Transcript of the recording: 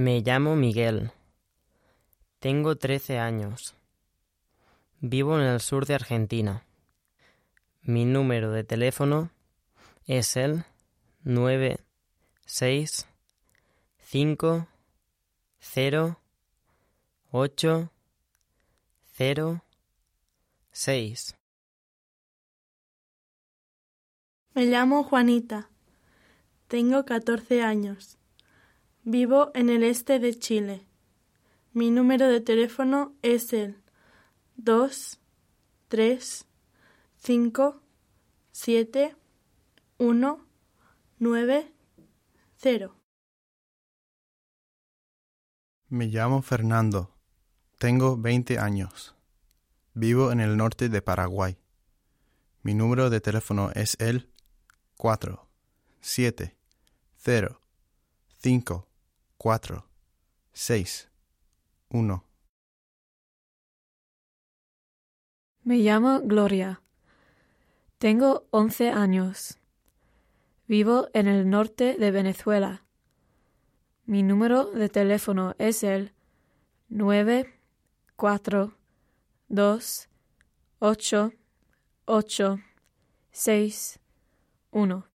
Me llamo Miguel. Tengo 13 años. Vivo en el sur de Argentina. Mi número de teléfono es el 96 5 0 8 0 6. Me llamo Juanita. Tengo 14 años. Vivo en el este de Chile. Mi número de teléfono es el 2 3 5 7 1 9 0. Me llamo Fernando. Tengo 20 años. Vivo en el norte de Paraguay. Mi número de teléfono es el 4 7 0 5 4 6 1. Me llamo Gloria. Tengo 11 años. Vivo en el norte de Venezuela. Mi número de teléfono es el 9 4 2 8 8 6 1.